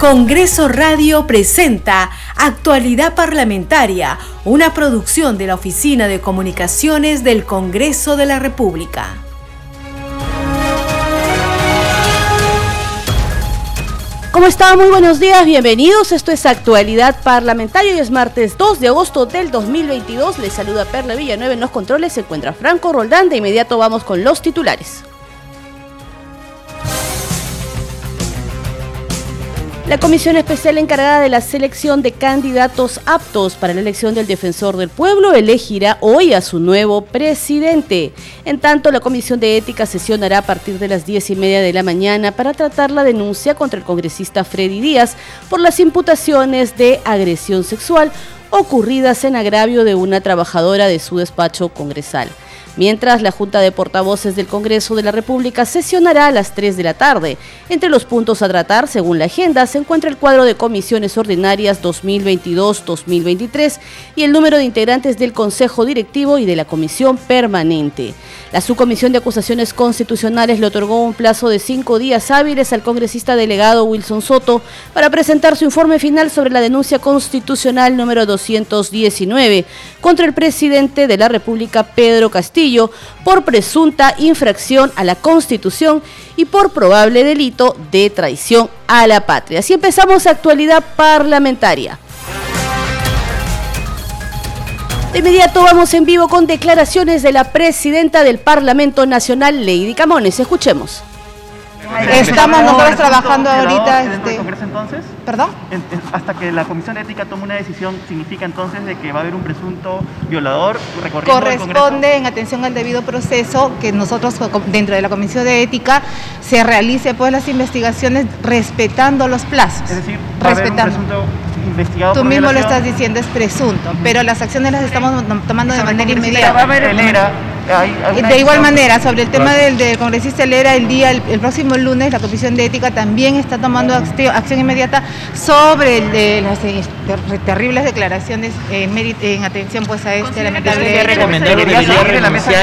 Congreso Radio presenta Actualidad Parlamentaria, una producción de la Oficina de Comunicaciones del Congreso de la República. ¿Cómo están? Muy buenos días, bienvenidos. Esto es Actualidad Parlamentaria y es martes 2 de agosto del 2022. Les saluda Perla Villanueva en los controles. Se encuentra Franco Roldán. De inmediato vamos con los titulares. La comisión especial encargada de la selección de candidatos aptos para la elección del defensor del pueblo elegirá hoy a su nuevo presidente. En tanto, la comisión de ética sesionará a partir de las diez y media de la mañana para tratar la denuncia contra el congresista Freddy Díaz por las imputaciones de agresión sexual ocurridas en agravio de una trabajadora de su despacho congresal mientras la Junta de Portavoces del Congreso de la República sesionará a las 3 de la tarde. Entre los puntos a tratar, según la agenda, se encuentra el cuadro de comisiones ordinarias 2022-2023 y el número de integrantes del Consejo Directivo y de la Comisión Permanente. La Subcomisión de Acusaciones Constitucionales le otorgó un plazo de cinco días hábiles al congresista delegado Wilson Soto para presentar su informe final sobre la denuncia constitucional número 219 contra el presidente de la República, Pedro Castillo, por presunta infracción a la Constitución y por probable delito de traición a la patria. Así empezamos actualidad parlamentaria. De inmediato vamos en vivo con declaraciones de la presidenta del Parlamento Nacional, Lady Camones. Escuchemos. Estamos nosotros trabajando ahorita. Este... Congreso entonces? ¿Perdón? hasta que la Comisión de Ética tome una decisión, ¿significa entonces de que va a haber un presunto violador recorriendo Corresponde, en atención al debido proceso, que nosotros dentro de la Comisión de Ética se realice pues las investigaciones respetando los plazos. Es decir, va respetando. A haber un presunto investigado Tú mismo lo estás diciendo, es presunto, pero las acciones las estamos tomando de manera inmediata. Va a haber de igual manera, sobre el tema del, congresista Lera, el día, el, próximo lunes, la Comisión de Ética también está tomando acción, inmediata sobre las eh, terribles declaraciones en atención pues a este lamentable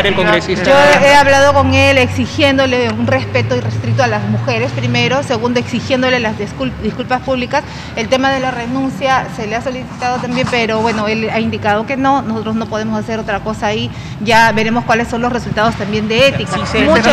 el congresista. Yo he hablado con él exigiéndole un respeto irrestricto a las mujeres, primero, segundo, exigiéndole las disculpas públicas. El tema de la renuncia se le ha solicitado también, pero bueno, él ha indicado que no, nosotros no podemos hacer otra cosa ahí, ya veremos cuál cuáles son los resultados también de ética. mucho,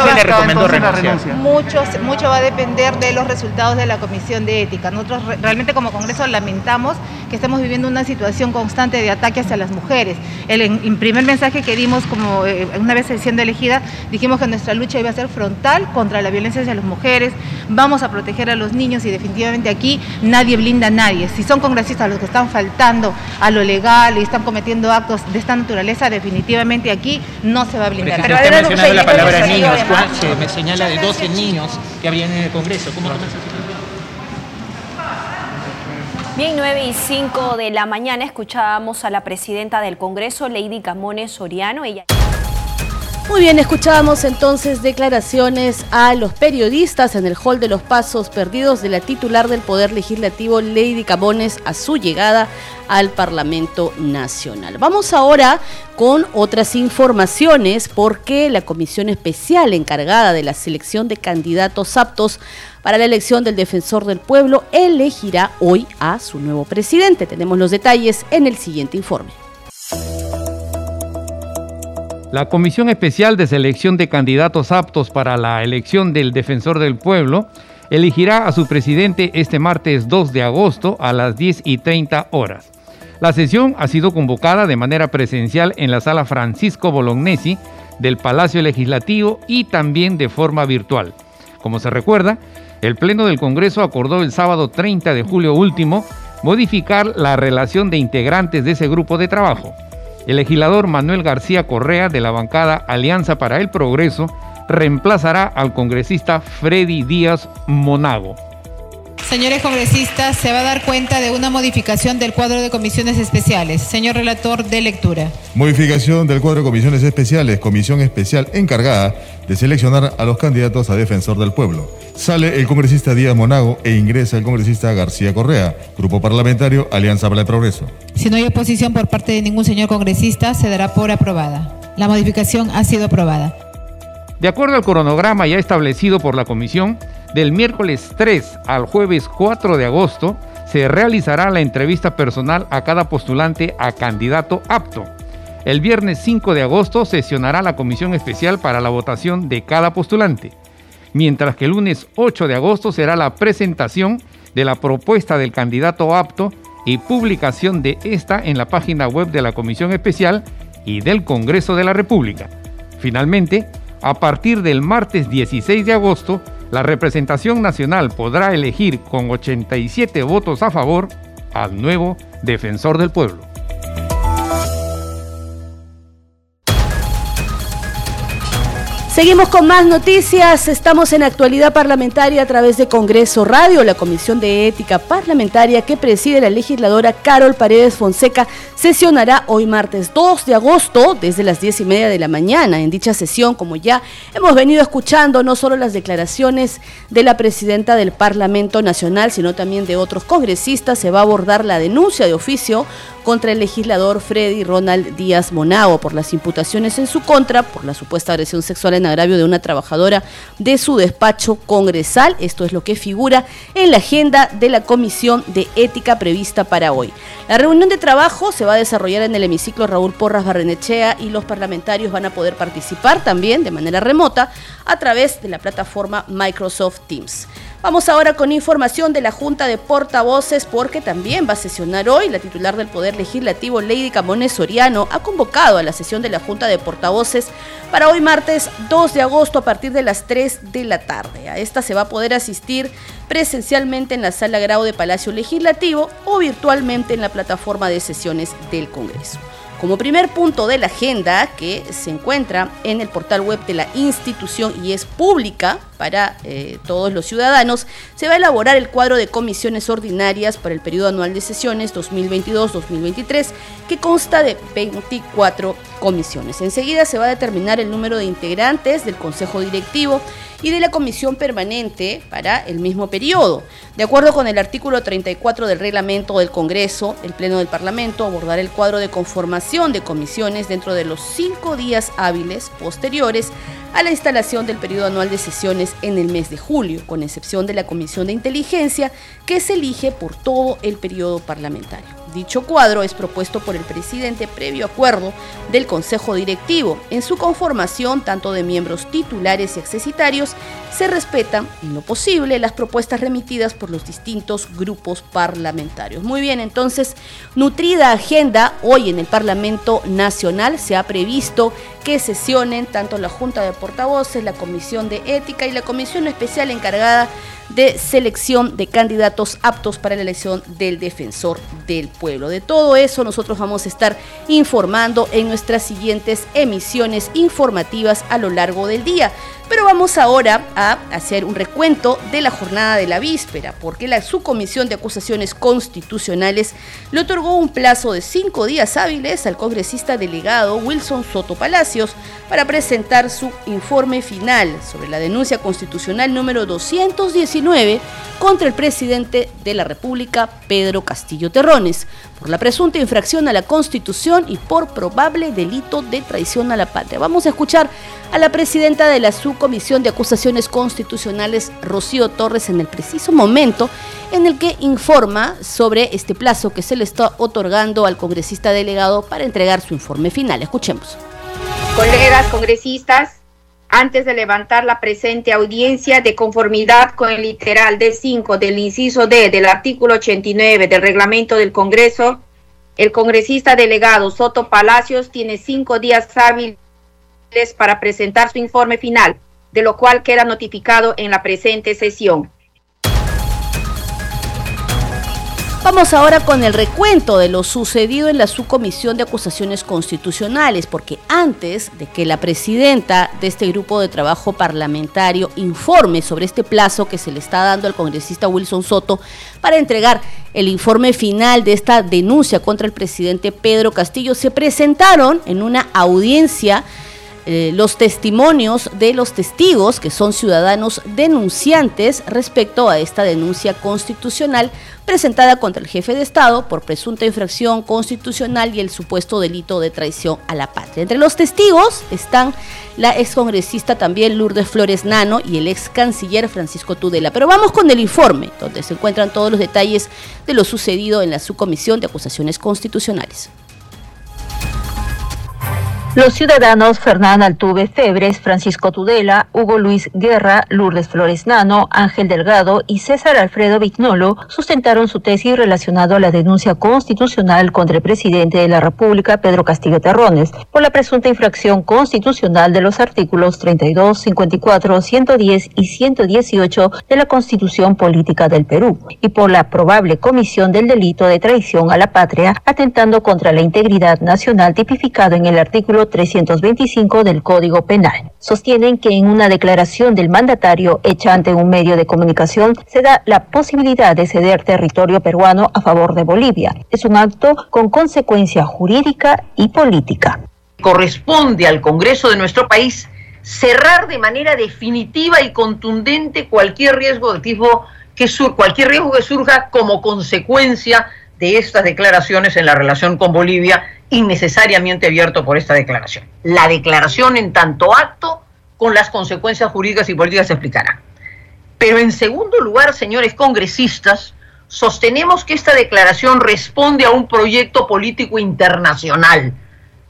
va, mucho va a depender de los resultados de la Comisión de Ética. Nosotros realmente como Congreso lamentamos que estemos viviendo una situación constante de ataque hacia las mujeres. El, primer mensaje que dimos como eh, una vez siendo elegida, dijimos que nuestra lucha iba a ser frontal contra la violencia hacia las mujeres, vamos a proteger a los niños y definitivamente aquí nadie blinda a nadie. Si son congresistas los que están faltando a lo legal y están cometiendo actos de esta naturaleza, definitivamente aquí no se va a blindar. Pero, usted ha mencionado la palabra niños, se me señala de 12 niños que habrían en el Congreso. ¿Cómo Bien, 9 y 5 de la mañana escuchábamos a la presidenta del Congreso, Lady Camones Soriano. Ella... Muy bien, escuchábamos entonces declaraciones a los periodistas en el hall de los pasos perdidos de la titular del Poder Legislativo, Lady Camones, a su llegada al Parlamento Nacional. Vamos ahora con otras informaciones porque la comisión especial encargada de la selección de candidatos aptos para la elección del defensor del pueblo elegirá hoy a su nuevo presidente. Tenemos los detalles en el siguiente informe. La Comisión Especial de Selección de Candidatos Aptos para la elección del Defensor del Pueblo elegirá a su presidente este martes 2 de agosto a las 10 y 30 horas. La sesión ha sido convocada de manera presencial en la sala Francisco Bolognesi del Palacio Legislativo y también de forma virtual. Como se recuerda, el Pleno del Congreso acordó el sábado 30 de julio último modificar la relación de integrantes de ese grupo de trabajo. El legislador Manuel García Correa de la bancada Alianza para el Progreso reemplazará al congresista Freddy Díaz Monago. Señores congresistas, se va a dar cuenta de una modificación del cuadro de comisiones especiales. Señor relator de lectura. Modificación del cuadro de comisiones especiales, comisión especial encargada de seleccionar a los candidatos a defensor del pueblo. Sale el congresista Díaz Monago e ingresa el congresista García Correa, Grupo Parlamentario Alianza para el Progreso. Si no hay oposición por parte de ningún señor congresista, se dará por aprobada. La modificación ha sido aprobada. De acuerdo al cronograma ya establecido por la comisión, Del miércoles 3 al jueves 4 de agosto se realizará la entrevista personal a cada postulante a candidato apto. El viernes 5 de agosto sesionará la comisión especial para la votación de cada postulante, mientras que el lunes 8 de agosto será la presentación de la propuesta del candidato apto y publicación de esta en la página web de la comisión especial y del Congreso de la República. Finalmente, a partir del martes 16 de agosto, la representación nacional podrá elegir con 87 votos a favor al nuevo defensor del pueblo. Seguimos con más noticias. Estamos en actualidad parlamentaria a través de Congreso Radio. La Comisión de Ética Parlamentaria que preside la legisladora Carol Paredes Fonseca sesionará hoy martes 2 de agosto desde las 10 y media de la mañana. En dicha sesión, como ya hemos venido escuchando, no solo las declaraciones de la presidenta del Parlamento Nacional, sino también de otros congresistas, se va a abordar la denuncia de oficio contra el legislador Freddy Ronald Díaz Monao por las imputaciones en su contra por la supuesta agresión sexual en agravio de una trabajadora de su despacho congresal. Esto es lo que figura en la agenda de la Comisión de Ética prevista para hoy. La reunión de trabajo se va a desarrollar en el hemiciclo Raúl Porras Barrenechea y los parlamentarios van a poder participar también de manera remota a través de la plataforma Microsoft Teams. Vamos ahora con información de la Junta de Portavoces porque también va a sesionar hoy la titular del Poder Legislativo, Lady Camones Soriano, ha convocado a la sesión de la Junta de Portavoces para hoy martes 2 de agosto a partir de las 3 de la tarde. A esta se va a poder asistir presencialmente en la Sala Grau de Palacio Legislativo o virtualmente en la plataforma de sesiones del Congreso. Como primer punto de la agenda, que se encuentra en el portal web de la institución y es pública para eh, todos los ciudadanos, se va a elaborar el cuadro de comisiones ordinarias para el periodo anual de sesiones 2022-2023, que consta de 24 comisiones. Enseguida se va a determinar el número de integrantes del Consejo Directivo y de la Comisión Permanente para el mismo periodo. De acuerdo con el artículo 34 del reglamento del Congreso, el Pleno del Parlamento abordará el cuadro de conformación de comisiones dentro de los cinco días hábiles posteriores a la instalación del periodo anual de sesiones en el mes de julio, con excepción de la Comisión de Inteligencia, que se elige por todo el periodo parlamentario. Dicho cuadro es propuesto por el presidente previo acuerdo del Consejo Directivo. En su conformación, tanto de miembros titulares y accesitarios, se respetan, en lo posible, las propuestas remitidas por los distintos grupos parlamentarios. Muy bien, entonces, nutrida agenda, hoy en el Parlamento Nacional se ha previsto que sesionen tanto la Junta de Portavoces, la Comisión de Ética y la Comisión Especial encargada de selección de candidatos aptos para la elección del defensor del pueblo. De todo eso nosotros vamos a estar informando en nuestras siguientes emisiones informativas a lo largo del día. Pero vamos ahora a hacer un recuento de la jornada de la víspera, porque la subcomisión de acusaciones constitucionales le otorgó un plazo de cinco días hábiles al congresista delegado Wilson Soto Palacios para presentar su informe final sobre la denuncia constitucional número 219 contra el presidente de la República, Pedro Castillo Terrones, por la presunta infracción a la Constitución y por probable delito de traición a la patria. Vamos a escuchar a la presidenta de la Subcomisión de Acusaciones Constitucionales, Rocío Torres, en el preciso momento en el que informa sobre este plazo que se le está otorgando al congresista delegado para entregar su informe final. Escuchemos. Colegas congresistas, antes de levantar la presente audiencia de conformidad con el literal D5 del inciso D del artículo 89 del reglamento del Congreso, el congresista delegado Soto Palacios tiene cinco días hábiles para presentar su informe final, de lo cual queda notificado en la presente sesión. Vamos ahora con el recuento de lo sucedido en la subcomisión de acusaciones constitucionales, porque antes de que la presidenta de este grupo de trabajo parlamentario informe sobre este plazo que se le está dando al congresista Wilson Soto para entregar el informe final de esta denuncia contra el presidente Pedro Castillo, se presentaron en una audiencia eh, los testimonios de los testigos, que son ciudadanos denunciantes, respecto a esta denuncia constitucional presentada contra el jefe de Estado por presunta infracción constitucional y el supuesto delito de traición a la patria. Entre los testigos están la excongresista también Lourdes Flores Nano y el ex canciller Francisco Tudela. Pero vamos con el informe, donde se encuentran todos los detalles de lo sucedido en la subcomisión de acusaciones constitucionales. Los ciudadanos Fernán Altuve Febres, Francisco Tudela, Hugo Luis Guerra, Lourdes Flores Nano, Ángel Delgado y César Alfredo Vignolo sustentaron su tesis relacionado a la denuncia constitucional contra el presidente de la República, Pedro Castillo Terrones, por la presunta infracción constitucional de los artículos 32, 54, 110 y 118 de la Constitución Política del Perú y por la probable comisión del delito de traición a la patria, atentando contra la integridad nacional tipificado en el artículo 325 del Código Penal. Sostienen que en una declaración del mandatario hecha ante un medio de comunicación se da la posibilidad de ceder territorio peruano a favor de Bolivia. Es un acto con consecuencia jurídica y política. Corresponde al Congreso de nuestro país cerrar de manera definitiva y contundente cualquier riesgo de tipo que sur, cualquier riesgo que surja como consecuencia de estas declaraciones en la relación con Bolivia innecesariamente abierto por esta declaración. La declaración en tanto acto con las consecuencias jurídicas y políticas se explicará. Pero en segundo lugar, señores congresistas, sostenemos que esta declaración responde a un proyecto político internacional,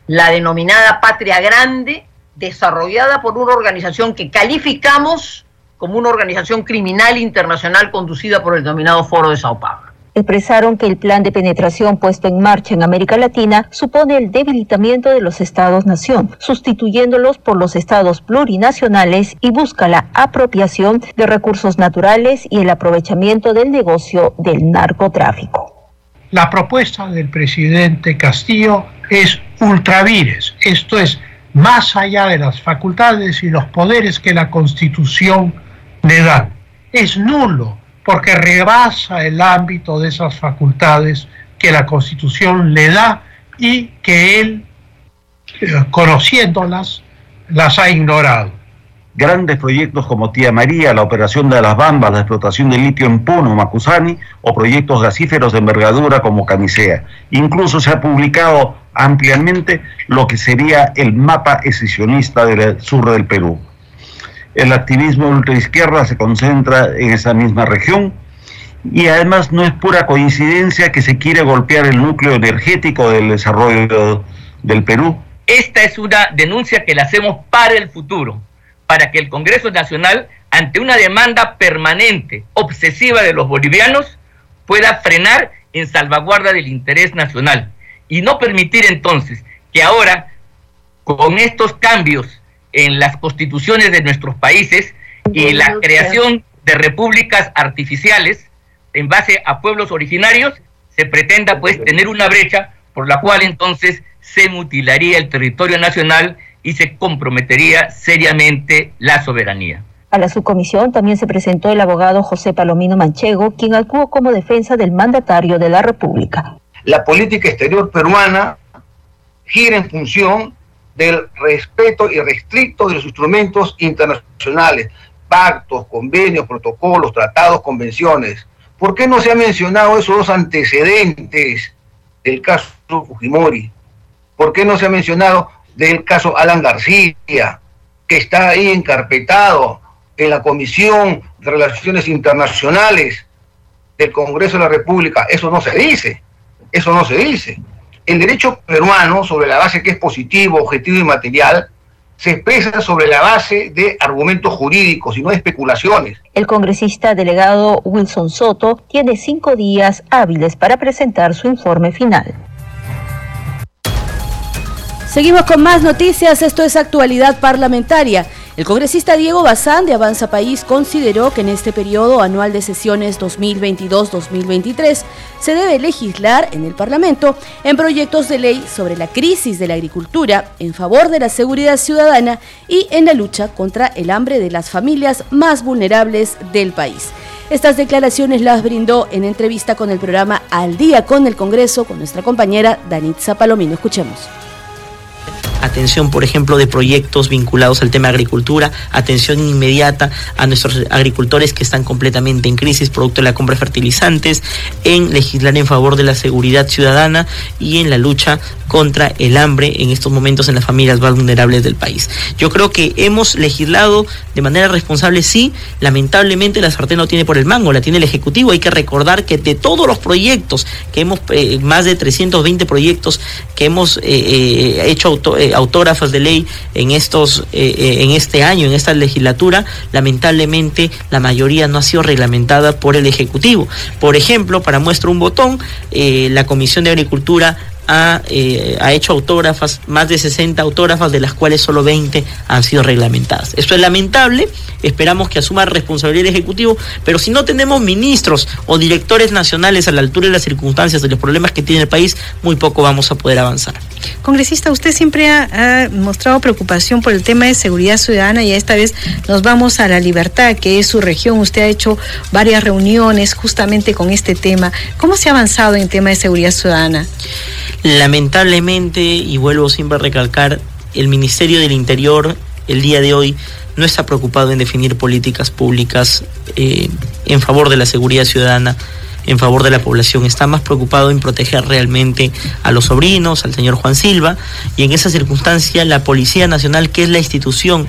la denominada Patria Grande, desarrollada por una organización que calificamos como una organización criminal internacional conducida por el denominado Foro de Sao Paulo expresaron que el plan de penetración puesto en marcha en América Latina supone el debilitamiento de los estados-nación, sustituyéndolos por los estados plurinacionales y busca la apropiación de recursos naturales y el aprovechamiento del negocio del narcotráfico. La propuesta del presidente Castillo es ultravires, esto es, más allá de las facultades y los poderes que la Constitución le da. Es nulo porque rebasa el ámbito de esas facultades que la Constitución le da y que él, eh, conociéndolas, las ha ignorado. Grandes proyectos como Tía María, la operación de las Bambas, la explotación de litio en Puno, Macusani, o proyectos gasíferos de envergadura como Camisea. Incluso se ha publicado ampliamente lo que sería el mapa excisionista del sur del Perú el activismo ultraizquierda se concentra en esa misma región y además no es pura coincidencia que se quiere golpear el núcleo energético del desarrollo del Perú. Esta es una denuncia que la hacemos para el futuro, para que el Congreso Nacional, ante una demanda permanente, obsesiva de los bolivianos, pueda frenar en salvaguarda del interés nacional y no permitir entonces que ahora, con estos cambios en las constituciones de nuestros países y la creación de repúblicas artificiales en base a pueblos originarios, se pretenda pues tener una brecha por la cual entonces se mutilaría el territorio nacional y se comprometería seriamente la soberanía. A la subcomisión también se presentó el abogado José Palomino Manchego, quien actuó como defensa del mandatario de la República. La política exterior peruana gira en función del respeto irrestricto de los instrumentos internacionales, pactos, convenios, protocolos, tratados, convenciones. ¿Por qué no se ha mencionado esos dos antecedentes del caso Fujimori? ¿Por qué no se ha mencionado del caso Alan García, que está ahí encarpetado en la Comisión de Relaciones Internacionales del Congreso de la República? Eso no se dice, eso no se dice. El derecho peruano, sobre la base que es positivo, objetivo y material, se expresa sobre la base de argumentos jurídicos y no de especulaciones. El congresista delegado Wilson Soto tiene cinco días hábiles para presentar su informe final. Seguimos con más noticias, esto es actualidad parlamentaria. El congresista Diego Bazán de Avanza País consideró que en este periodo anual de sesiones 2022-2023 se debe legislar en el Parlamento en proyectos de ley sobre la crisis de la agricultura en favor de la seguridad ciudadana y en la lucha contra el hambre de las familias más vulnerables del país. Estas declaraciones las brindó en entrevista con el programa Al Día con el Congreso con nuestra compañera Danitza Palomino. Escuchemos. Atención, por ejemplo, de proyectos vinculados al tema de agricultura, atención inmediata a nuestros agricultores que están completamente en crisis producto de la compra de fertilizantes, en legislar en favor de la seguridad ciudadana y en la lucha contra el hambre en estos momentos en las familias más vulnerables del país. Yo creo que hemos legislado de manera responsable, sí, lamentablemente la sartén no tiene por el mango, la tiene el Ejecutivo. Hay que recordar que de todos los proyectos que hemos, eh, más de 320 proyectos que hemos eh, eh, hecho autógrafos de ley en, estos, en este año, en esta legislatura, lamentablemente la mayoría no ha sido reglamentada por el Ejecutivo. Por ejemplo, para muestra un botón, la Comisión de Agricultura ha, eh, ha, hecho autógrafas, más de 60 autógrafas, de las cuales solo 20 han sido reglamentadas. Esto es lamentable, esperamos que asuma responsabilidad el Ejecutivo, pero si no tenemos ministros o directores nacionales a la altura de las circunstancias de los problemas que tiene el país, muy poco vamos a poder avanzar. Congresista, usted siempre ha, ha mostrado preocupación por el tema de seguridad ciudadana y esta vez nos vamos a la libertad, que es su región. Usted ha hecho varias reuniones justamente con este tema. ¿Cómo se ha avanzado en el tema de seguridad ciudadana? Lamentablemente, y vuelvo siempre a recalcar, el Ministerio del Interior el día de hoy no está preocupado en definir políticas públicas eh, en favor de la seguridad ciudadana, en favor de la población, está más preocupado en proteger realmente a los sobrinos, al señor Juan Silva, y en esa circunstancia la Policía Nacional, que es la institución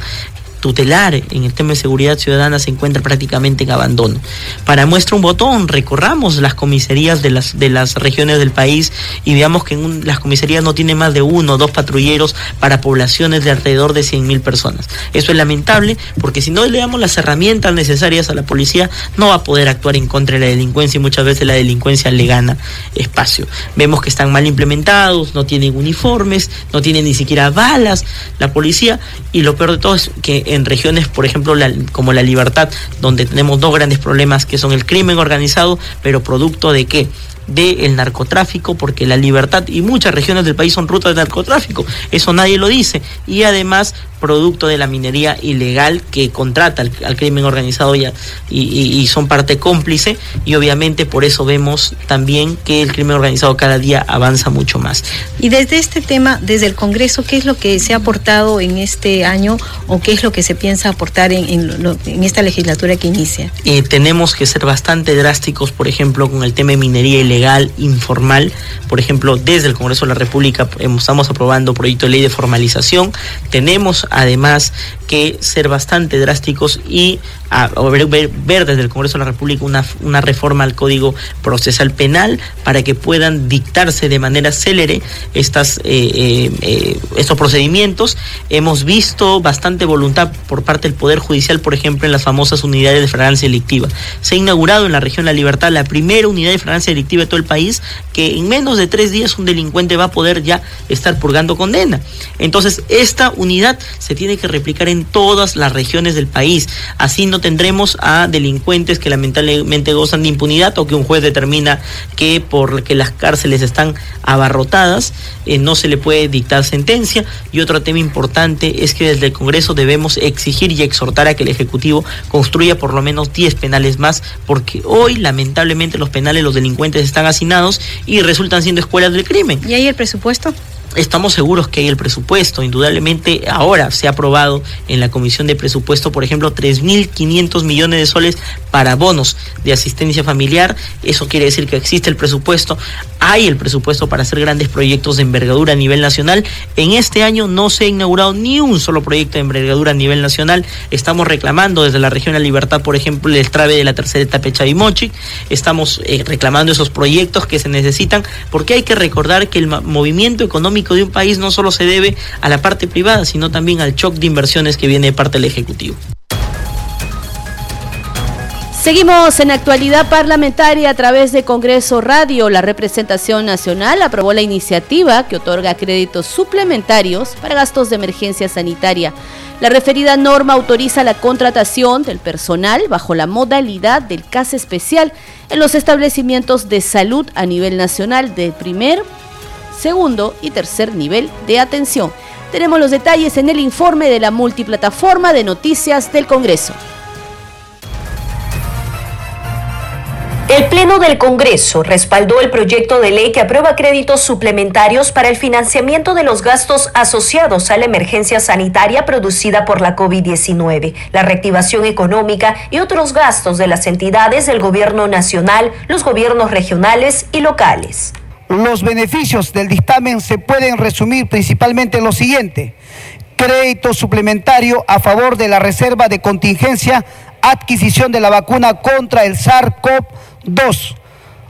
tutelar en el tema de seguridad ciudadana se encuentra prácticamente en abandono. Para muestra un botón, recorramos las comisarías de las, de las regiones del país y veamos que las comisarías no tienen más de uno o dos patrulleros para poblaciones de alrededor de 100 mil personas. Eso es lamentable porque si no le damos las herramientas necesarias a la policía, no va a poder actuar en contra de la delincuencia y muchas veces la delincuencia le gana espacio. Vemos que están mal implementados, no tienen uniformes, no tienen ni siquiera balas la policía y lo peor de todo es que en regiones, por ejemplo, como la Libertad, donde tenemos dos grandes problemas que son el crimen organizado, pero producto de qué? Del narcotráfico, porque la libertad y muchas regiones del país son rutas de narcotráfico, eso nadie lo dice, y además producto de la minería ilegal que contrata al, crimen organizado y, y, son parte cómplice y obviamente por eso vemos también que el crimen organizado cada día avanza mucho más. Y desde este tema, desde el Congreso, ¿qué es lo que se ha aportado en este año o qué es lo que se piensa aportar en, en, esta legislatura que inicia? Eh, tenemos que ser bastante drásticos, por ejemplo, con el tema de minería ilegal, informal. Por ejemplo, desde el Congreso de la República estamos aprobando proyecto de ley de formalización. Tenemos además que ser bastante drásticos y a, ver, desde el Congreso de la República una, reforma al Código Procesal Penal para que puedan dictarse de manera célere estas, eh, eh, eh, estos procedimientos. Hemos visto bastante voluntad por parte del Poder Judicial, por ejemplo, en las famosas unidades de fragancia delictiva. Se ha inaugurado en la región La Libertad la primera unidad de fragancia delictiva de todo el país que en menos de tres días un delincuente va a poder ya estar purgando condena. Entonces, esta unidad se tiene que replicar en todas las regiones del país. Así no tendremos a delincuentes que lamentablemente gozan de impunidad o que un juez determina que por que las cárceles están abarrotadas eh, no se le puede dictar sentencia. Y otro tema importante es que desde el Congreso debemos exigir y exhortar a que el Ejecutivo construya por lo menos 10 penales más, porque hoy lamentablemente los penales, los delincuentes están hacinados y resultan siendo escuelas del crimen. ¿Y ahí el presupuesto? Estamos seguros que hay el presupuesto, indudablemente ahora se ha aprobado en la Comisión de Presupuesto, por ejemplo, 3.500 millones de soles para bonos de asistencia familiar. Eso quiere decir que existe el presupuesto, hay el presupuesto para hacer grandes proyectos de envergadura a nivel nacional. En este año no se ha inaugurado ni un solo proyecto de envergadura a nivel nacional. Estamos reclamando desde la región de la Libertad, por ejemplo, el trave de la tercera etapa de. Estamos eh, reclamando esos proyectos que se necesitan porque hay que recordar que el movimiento económico de un país no solo se debe a la parte privada, sino también al shock de inversiones que viene de parte del Ejecutivo. Seguimos en actualidad parlamentaria a través de Congreso Radio. La representación nacional aprobó la iniciativa que otorga créditos suplementarios para gastos de emergencia sanitaria. La referida norma autoriza la contratación del personal bajo la modalidad del CAS especial en los establecimientos de salud a nivel nacional de primer segundo y tercer nivel de atención. Tenemos los detalles en el informe de la multiplataforma de noticias del Congreso. El Pleno del Congreso respaldó el proyecto de ley que aprueba créditos suplementarios para el financiamiento de los gastos asociados a la emergencia sanitaria producida por la COVID-19, la reactivación económica y otros gastos de las entidades del gobierno nacional, los gobiernos regionales y locales. Los beneficios del dictamen se pueden resumir principalmente en lo siguiente. Crédito suplementario a favor de la reserva de contingencia, adquisición de la vacuna contra el SARS-CoV-2,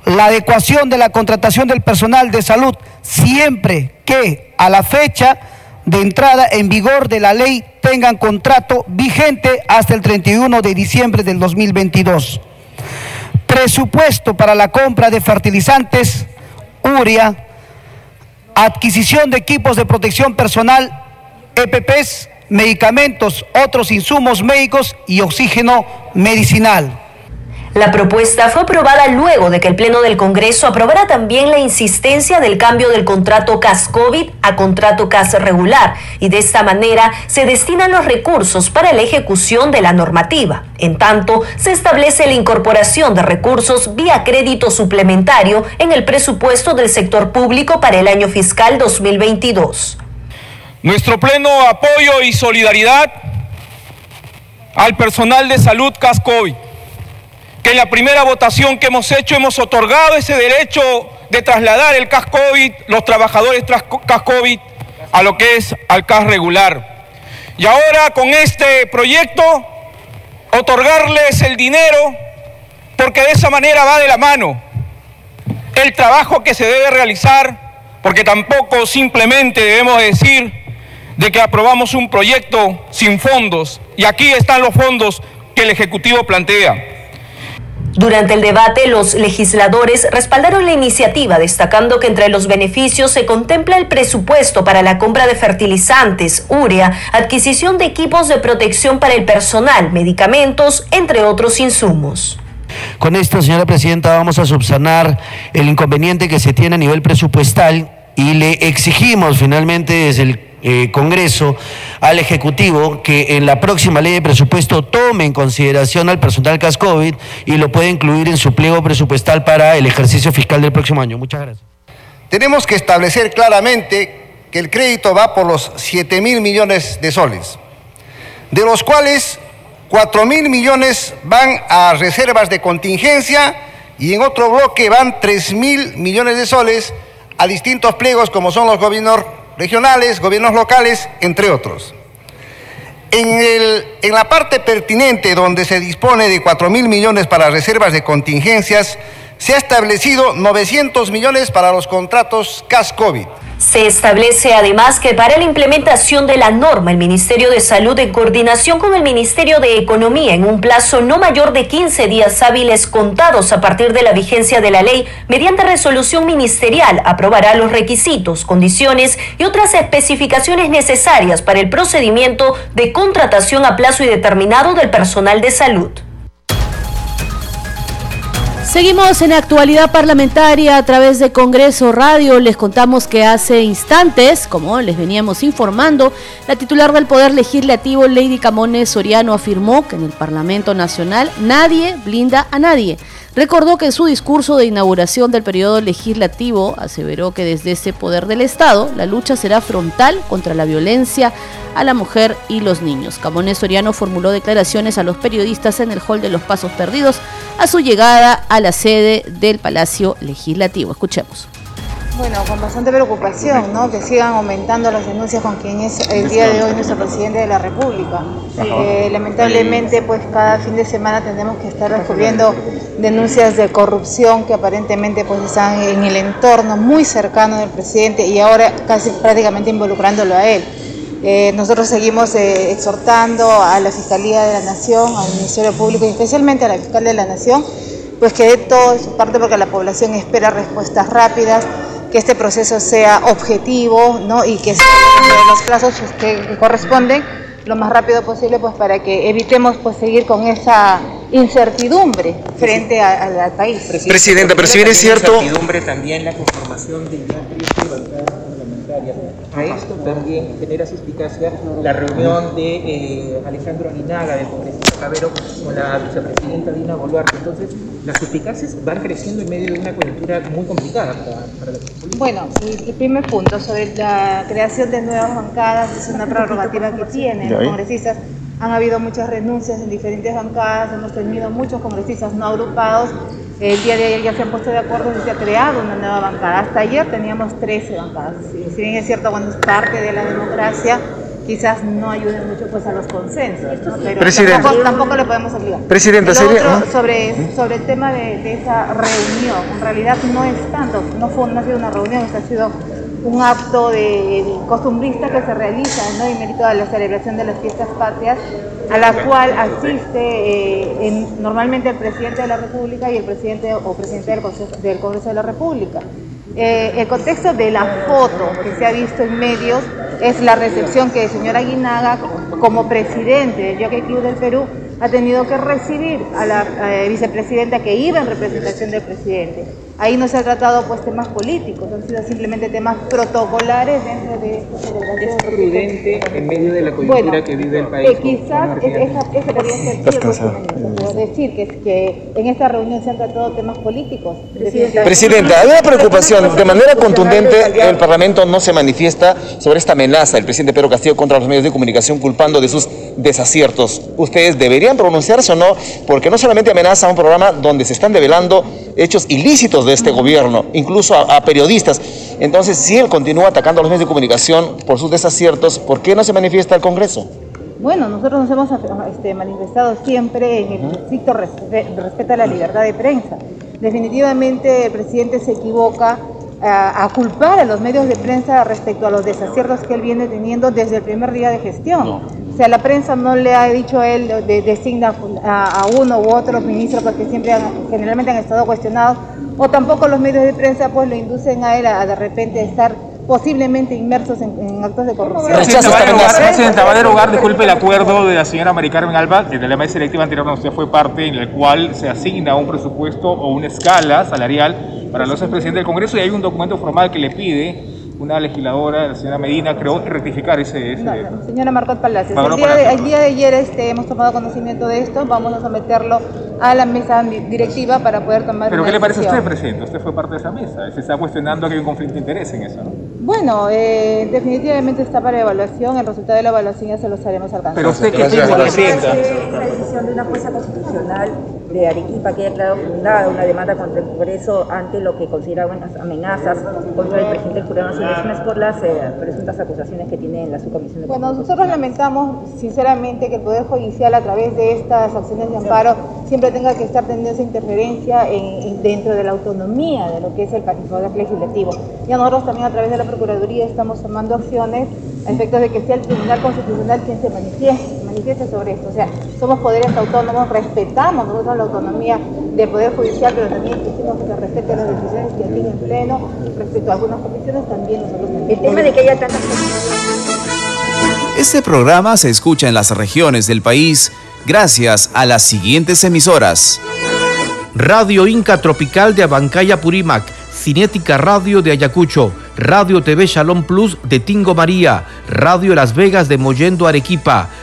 la adecuación de la contratación del personal de salud siempre que a la fecha de entrada en vigor de la ley tengan contrato vigente hasta el 31 de diciembre del 2022. Presupuesto para la compra de fertilizantes, uria, adquisición de equipos de protección personal, EPPs, medicamentos, otros insumos médicos y oxígeno medicinal. La propuesta fue aprobada luego de que el Pleno del Congreso aprobara también la insistencia del cambio del contrato CAS-COVID a contrato CAS regular y de esta manera se destinan los recursos para la ejecución de la normativa. En tanto, se establece la incorporación de recursos vía crédito suplementario en el presupuesto del sector público para el año fiscal 2022. Nuestro pleno apoyo y solidaridad al personal de salud CAS-COVID que en la primera votación que hemos hecho hemos otorgado ese derecho de trasladar el CAS COVID, los trabajadores CAS COVID, a lo que es al CAS regular. Y ahora con este proyecto, otorgarles el dinero, porque de esa manera va de la mano el trabajo que se debe realizar, porque tampoco simplemente debemos decir de que aprobamos un proyecto sin fondos, y aquí están los fondos que el Ejecutivo plantea. Durante el debate, los legisladores respaldaron la iniciativa, destacando que entre los beneficios se contempla el presupuesto para la compra de fertilizantes, urea, adquisición de equipos de protección para el personal, medicamentos, entre otros insumos. Con esto, señora presidenta, vamos a subsanar el inconveniente que se tiene a nivel presupuestal y le exigimos finalmente desde el eh, Congreso al Ejecutivo que en la próxima ley de presupuesto tome en consideración al personal CAS-COVID y lo pueda incluir en su pliego presupuestal para el ejercicio fiscal del próximo año. Muchas gracias. Tenemos que establecer claramente que el crédito va por los 7 mil millones de soles, de los cuales 4 mil millones van a reservas de contingencia y en otro bloque van 3 mil millones de soles a distintos pliegos como son los gobiernos regionales, gobiernos locales, entre otros. En, el, en la parte pertinente donde se dispone de 4 mil millones para reservas de contingencias, se ha establecido 900 millones para los contratos CAS-COVID. Se establece además que para la implementación de la norma, el Ministerio de Salud, en coordinación con el Ministerio de Economía, en un plazo no mayor de 15 días hábiles contados a partir de la vigencia de la ley, mediante resolución ministerial, aprobará los requisitos, condiciones y otras especificaciones necesarias para el procedimiento de contratación a plazo indeterminado del personal de salud. Seguimos en actualidad parlamentaria a través de Congreso Radio. Les contamos que hace instantes, como les veníamos informando, la titular del Poder Legislativo, Lady Camones Soriano, afirmó que en el Parlamento Nacional nadie blinda a nadie. Recordó que en su discurso de inauguración del periodo legislativo aseveró que desde ese poder del Estado la lucha será frontal contra la violencia a la mujer y los niños. Camones Soriano formuló declaraciones a los periodistas en el hall de los Pasos Perdidos a su llegada a la sede del Palacio Legislativo. Escuchemos. Bueno, con bastante preocupación, ¿no? Que sigan aumentando las denuncias con quien es el día de hoy nuestro presidente de la República. Eh, lamentablemente, pues cada fin de semana tenemos que estar descubriendo denuncias de corrupción que aparentemente pues están en el entorno muy cercano del presidente y ahora casi prácticamente involucrándolo a él. Eh, nosotros seguimos eh, exhortando a la Fiscalía de la Nación, al Ministerio Público y especialmente a la Fiscal de la Nación, pues que dé todo su parte porque la población espera respuestas rápidas que este proceso sea objetivo ¿no? y que sea los plazos que, corresponden lo más rápido posible pues para que evitemos pues seguir con esa incertidumbre frente al país. Presidenta, pero si bien es cierto... Incertidumbre también la conformación de A esto también genera suspicacia la reunión de eh, Alejandro Aguinaga, del congresista Cabero, con la vicepresidenta Dina Boluarte. Entonces, las suspicacias van creciendo en medio de una coyuntura muy complicada para, para la política. Bueno, el, el primer punto sobre la creación de nuevas bancadas es una prerrogativa que tienen los congresistas. Han habido muchas renuncias en diferentes bancadas, hemos tenido muchos congresistas no agrupados. El día de ayer ya se han puesto de acuerdo y se ha creado una nueva bancada. Hasta ayer teníamos 13 bancadas. Si bien es cierto, cuando es parte de la democracia, quizás no ayuden mucho pues a los consensos, ¿no? pero Presidente. tampoco, tampoco le podemos obligar. Presidenta, sería- otro, sobre, sobre el tema de, de esa reunión, en realidad no es tanto, no, fue, no ha sido una reunión, esto ha sido un acto de, costumbrista que se realiza ¿no? en mérito a la celebración de las fiestas patrias, a la cual asiste eh, en- normalmente el presidente de la República y el presidente o presidente del Congreso de la República. Eh, el contexto de la foto que se ha visto en medios es la recepción que el señor Aguinaga, como presidente del Jockey Club del Perú, ha tenido que recibir a la eh, vicepresidenta que iba en representación del presidente. Ahí no se ha tratado pues temas políticos, han sido simplemente temas protocolares dentro de. Es prudente en medio de la coyuntura Bueno, que vive el país. Eh, quizás es- esa, esa podría ser cansada. pero decir que, que en esta reunión se han tratado temas políticos. Presidenta, hay una preocupación. De manera contundente, el Parlamento no se manifiesta sobre esta amenaza del presidente Pedro Castillo contra los medios de comunicación, culpando de sus desaciertos. ¿Ustedes deberían pronunciarse o no? Porque no solamente amenaza a un programa donde se están develando hechos ilícitos de este gobierno, incluso a, a periodistas. Entonces, si él continúa atacando a los medios de comunicación por sus desaciertos, ¿por qué no se manifiesta al Congreso? Bueno, nosotros nos hemos este, manifestado siempre en el estricto respe- respeto a la libertad de prensa. Definitivamente el presidente se equivoca a, a culpar a los medios de prensa respecto a los desaciertos que él viene teniendo desde el primer día de gestión. O sea, la prensa no le ha dicho a él, de, designa a, a uno u otro ministro porque siempre han- generalmente han estado cuestionados, o tampoco los medios de prensa pues lo inducen a él a, de repente estar posiblemente inmersos en, en actos de corrupción. Presidenta, va a derogar, Presidenta, va a derogar, disculpe, el acuerdo de la señora Mari Carmen Alba, que de la mesa directiva anterior donde usted fue parte, en el cual se asigna un presupuesto o una escala salarial para los expresidentes del Congreso y hay un documento formal que le pide una legisladora, la señora Medina, creo, rectificar ese... ese- No, señora Marcot Palacios, el día, de, el día de ayer este, hemos tomado conocimiento de esto, vamos a someterlo a la mesa di- directiva para poder tomar ¿Pero una qué le parece a usted. Presidente? Usted fue parte de esa mesa. Se está cuestionando que hay un conflicto de interés en eso, ¿no? Bueno, eh, definitivamente está para evaluación, el resultado de la evaluación ya se los haremos alcanzar. Pero usted, ¿qué piensa, Presidenta? La decisión de una fuerza constitucional de Arequipa que ha declarado fundada una demanda contra el Congreso ante lo que considera buenas amenazas contra el presidente del Jurado Nacional Elecciones por las eh, presuntas acusaciones que tiene en la subcomisión de Bueno, nosotros lamentamos sinceramente que el Poder Judicial a través de estas acciones de amparo siempre tenga que estar teniendo esa interferencia en- en- dentro de la autonomía de lo que es el Poder Legislativo. Y nosotros también a través de la Procuraduría estamos tomando acciones a efectos de que sea el Tribunal Constitucional quien se manifieste, manifieste sobre esto. O sea, somos poderes autónomos, respetamos nosotros la autonomía del Poder Judicial, pero también exigimos que se respeten las decisiones que aquí en pleno, respecto a algunas comisiones también nosotros. El tema de que haya tantas Este programa se escucha en las regiones del país gracias a las siguientes emisoras. Radio Inca Tropical de Abancaya Purímac, Cinética Radio de Ayacucho, Radio TV Shalom Plus de Tingo María, Radio Las Vegas de Mollendo Arequipa,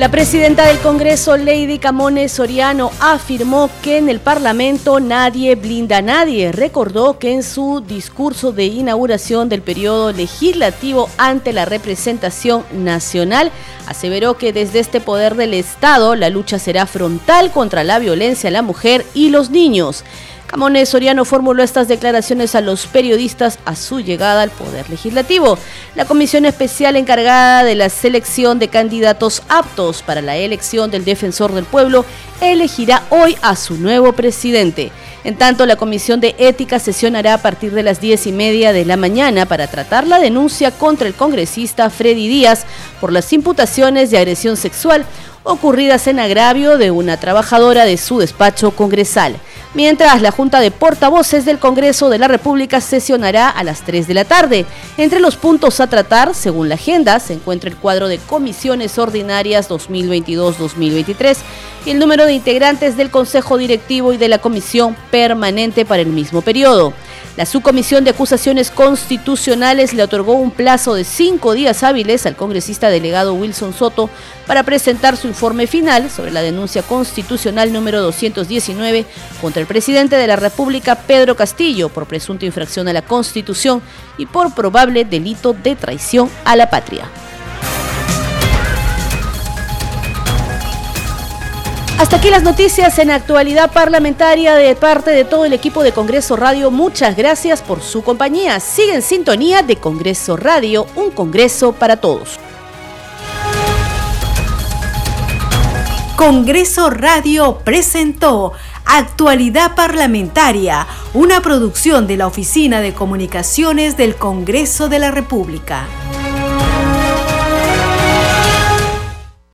La presidenta del Congreso, Lady Camones Soriano, afirmó que en el Parlamento nadie blinda a nadie. Recordó que en su discurso de inauguración del periodo legislativo ante la representación nacional, aseveró que desde este poder del Estado la lucha será frontal contra la violencia a la mujer y los niños. Camones Soriano formuló estas declaraciones a los periodistas a su llegada al Poder Legislativo. La comisión especial encargada de la selección de candidatos aptos para la elección del defensor del pueblo elegirá hoy a su nuevo presidente. En tanto, la Comisión de Ética sesionará a partir de las diez y media de la mañana para tratar la denuncia contra el congresista Freddy Díaz por las imputaciones de agresión sexual ocurridas en agravio de una trabajadora de su despacho congresal mientras la Junta de Portavoces del Congreso de la República sesionará a las 3 de la tarde. Entre los puntos a tratar, según la agenda, se encuentra el cuadro de comisiones ordinarias 2022-2023 y el número de integrantes del Consejo Directivo y de la Comisión Permanente para el mismo periodo. La subcomisión de acusaciones constitucionales le otorgó un plazo de cinco días hábiles al congresista delegado Wilson Soto para presentar su informe final sobre la denuncia constitucional número 219 contra el presidente de la República, Pedro Castillo, por presunta infracción a la Constitución y por probable delito de traición a la patria. Hasta aquí las noticias en actualidad parlamentaria de parte de todo el equipo de Congreso Radio. Muchas gracias por su compañía. Sigue en sintonía de Congreso Radio, un Congreso para todos. Congreso Radio presentó Actualidad Parlamentaria, una producción de la Oficina de Comunicaciones del Congreso de la República.